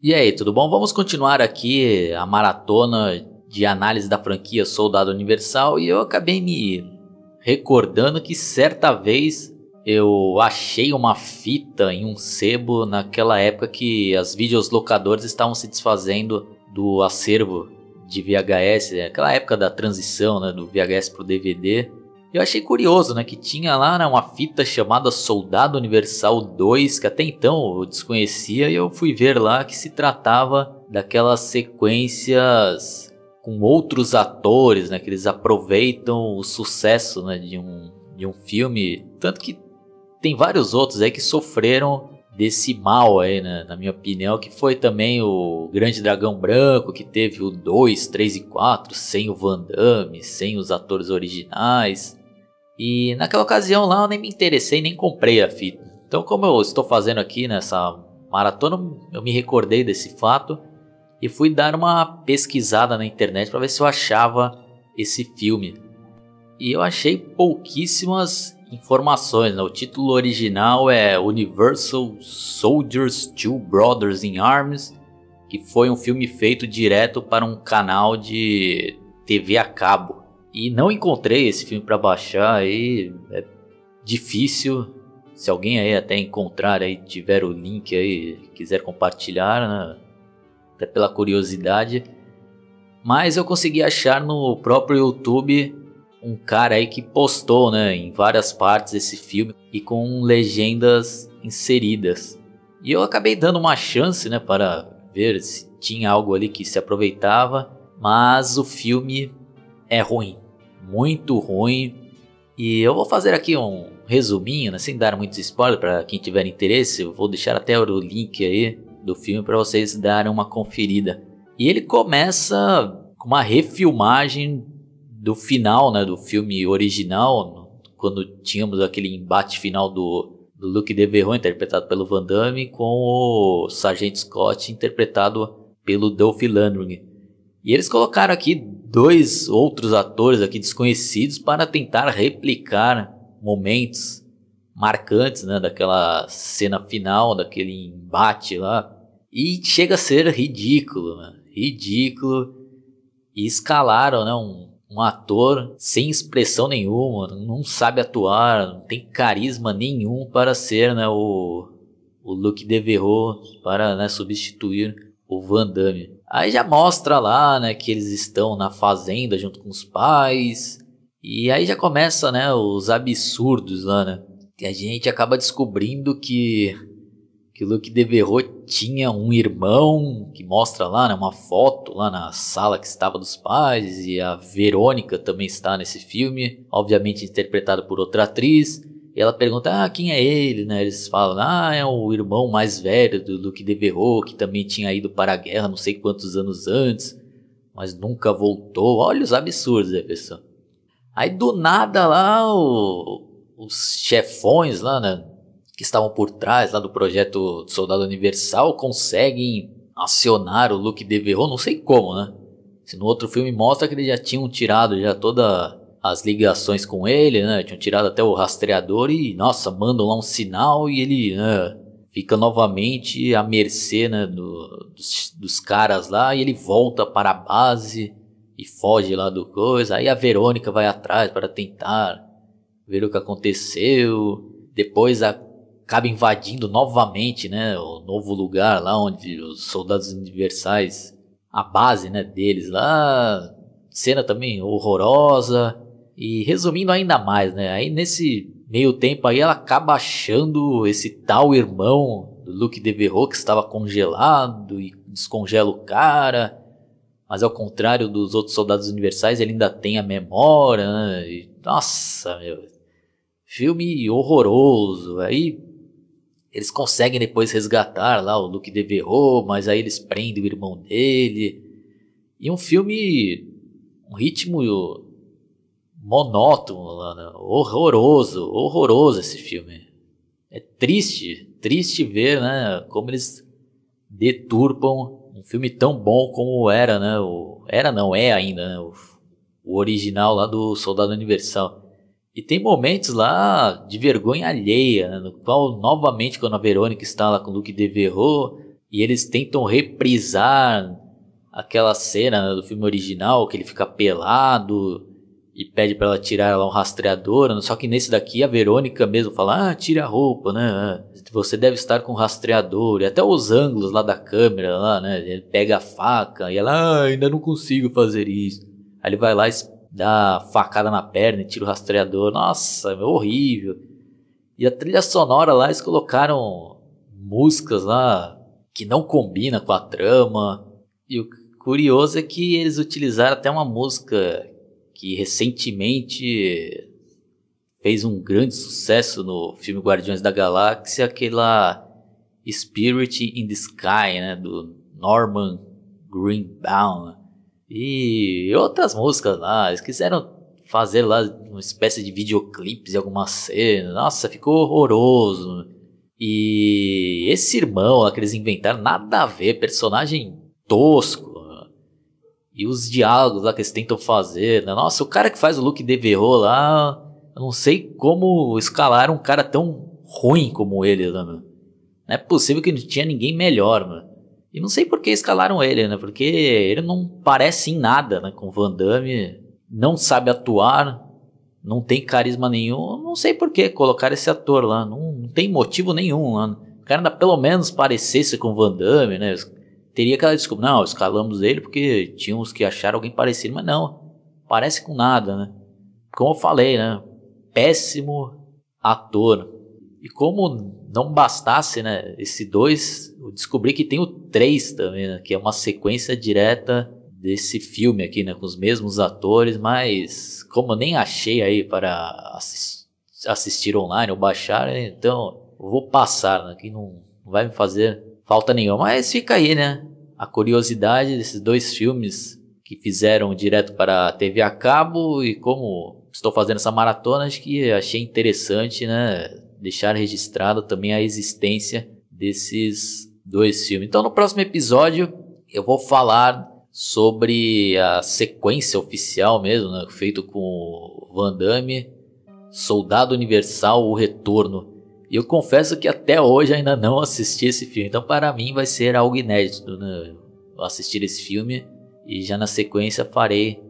E aí, tudo bom? Vamos continuar aqui a maratona de análise da franquia Soldado Universal e eu acabei me recordando que certa vez eu achei uma fita em um sebo naquela época que as videolocadores estavam se desfazendo do acervo de VHS, aquela época da transição né, do VHS para o DVD. Eu achei curioso, né, que tinha lá né, uma fita chamada Soldado Universal 2, que até então eu desconhecia, e eu fui ver lá que se tratava daquelas sequências com outros atores, né, que eles aproveitam o sucesso, né, de um de um filme, tanto que tem vários outros aí que sofreram desse mal aí, né, na minha opinião, que foi também o Grande Dragão Branco, que teve o 2, 3 e 4 sem o Van Damme, sem os atores originais. E naquela ocasião lá eu nem me interessei, nem comprei a fita. Então, como eu estou fazendo aqui nessa maratona, eu me recordei desse fato e fui dar uma pesquisada na internet para ver se eu achava esse filme. E eu achei pouquíssimas informações. Né? O título original é Universal Soldiers Two Brothers in Arms, que foi um filme feito direto para um canal de TV a cabo. E não encontrei esse filme para baixar aí, é difícil. Se alguém aí até encontrar aí, tiver o link aí, quiser compartilhar, né? até pela curiosidade. Mas eu consegui achar no próprio YouTube um cara aí que postou, né, em várias partes esse filme e com legendas inseridas. E eu acabei dando uma chance, né, para ver se tinha algo ali que se aproveitava, mas o filme é ruim, muito ruim. E eu vou fazer aqui um resuminho, né, sem dar muitos spoilers para quem tiver interesse, eu vou deixar até o link aí do filme para vocês darem uma conferida. E ele começa com uma refilmagem do final, né, do filme original, quando tínhamos aquele embate final do, do Luke Devereaux, interpretado pelo Van Damme, com o Sargento Scott, interpretado pelo Dolph Lundgren. E eles colocaram aqui dois outros atores aqui desconhecidos para tentar replicar momentos marcantes, né, daquela cena final, daquele embate lá. E chega a ser ridículo, né? ridículo. E escalaram, né, um um ator sem expressão nenhuma, não sabe atuar, não tem carisma nenhum para ser né, o, o Luke Devereaux, para né, substituir o Van Damme. Aí já mostra lá né, que eles estão na fazenda junto com os pais, e aí já começa né, os absurdos lá, né? E a gente acaba descobrindo que que o Luke Devereaux tinha um irmão que mostra lá, né, uma foto lá na sala que estava dos pais e a Verônica também está nesse filme, obviamente interpretada por outra atriz. E ela pergunta, ah, quem é ele, né? Eles falam, ah, é o irmão mais velho do Luke Devereaux, que também tinha ido para a guerra não sei quantos anos antes, mas nunca voltou. Olha os absurdos, né, pessoal? Aí do nada lá, o, os chefões lá, né? que estavam por trás lá do projeto Soldado Universal conseguem acionar o Luke Devereaux, não sei como, né? Se no outro filme mostra que eles já tinham tirado já todas as ligações com ele, né? Tinham tirado até o rastreador e, nossa, mandam lá um sinal e ele né, fica novamente à mercê né, do, dos, dos caras lá e ele volta para a base e foge lá do coisa. Aí a Verônica vai atrás para tentar ver o que aconteceu. Depois a acaba invadindo novamente, né, o novo lugar lá onde os soldados universais, a base, né, deles lá, cena também horrorosa e resumindo ainda mais, né, aí nesse meio tempo aí ela acaba achando esse tal irmão do Luke Devereaux que estava congelado e descongela o cara, mas ao contrário dos outros soldados universais ele ainda tem a memória, né, e, nossa, meu, filme horroroso, aí eles conseguem depois resgatar lá o Luke Devereaux, mas aí eles prendem o irmão dele. E um filme, um ritmo monótono, horroroso, horroroso esse filme. É triste, triste ver, né, como eles deturpam um filme tão bom como era, né, o, era não, é ainda, né, o, o original lá do Soldado Universal. E tem momentos lá de vergonha alheia, né, no qual, novamente, quando a Verônica está lá com o Luke Devereaux, E eles tentam reprisar aquela cena né, do filme original que ele fica pelado e pede para ela tirar lá um rastreador. Só que nesse daqui a Verônica mesmo fala: Ah, tira a roupa, né? Você deve estar com rastreador. E até os ângulos lá da câmera, lá, né? Ele pega a faca e ela, ah, ainda não consigo fazer isso. Aí ele vai lá e dá facada na perna e tira o rastreador. Nossa, é horrível. E a trilha sonora lá, eles colocaram músicas lá que não combina com a trama. E o curioso é que eles utilizaram até uma música que recentemente fez um grande sucesso no filme Guardiões da Galáxia, aquela Spirit in the Sky, né, do Norman Greenbaum. E outras músicas lá, eles quiseram fazer lá uma espécie de videoclipes de alguma cena. Nossa, ficou horroroso. E esse irmão lá que eles inventaram, nada a ver, personagem tosco. E os diálogos lá que eles tentam fazer. Né? Nossa, o cara que faz o Luke Devereux lá. Eu não sei como escalar um cara tão ruim como ele, né, Não é possível que não tinha ninguém melhor, mano. E não sei por que escalaram ele, né? Porque ele não parece em nada, né? Com Van Damme. Não sabe atuar. Não tem carisma nenhum. Não sei por que colocar esse ator lá. Não, não tem motivo nenhum lá. O cara ainda pelo menos parecesse com Van Damme, né? Teria aquela desculpa, não, escalamos ele porque tínhamos que achar alguém parecido, mas não, parece com nada, né? Como eu falei, né? Péssimo ator. E como não bastasse, né, esse dois, eu descobri que tem o três também, né, que é uma sequência direta desse filme aqui, né, com os mesmos atores, mas como eu nem achei aí para assistir, online ou baixar, então vou passar, né, que não vai me fazer falta nenhuma. Mas fica aí, né? A curiosidade desses dois filmes que fizeram direto para a TV a cabo e como estou fazendo essa maratona, acho que achei interessante, né? Deixar registrado também a existência desses dois filmes. Então, no próximo episódio, eu vou falar sobre a sequência oficial mesmo, né? Feito com Van Damme, Soldado Universal, O Retorno. E eu confesso que até hoje ainda não assisti esse filme. Então, para mim, vai ser algo inédito né? assistir esse filme. E já na sequência farei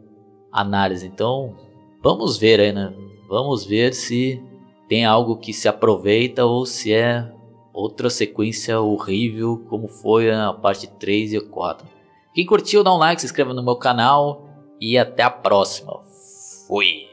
análise. Então, vamos ver aí, né? Vamos ver se tem algo que se aproveita ou se é outra sequência horrível, como foi a parte 3 e 4. Quem curtiu, dá um like, se inscreva no meu canal e até a próxima. Fui!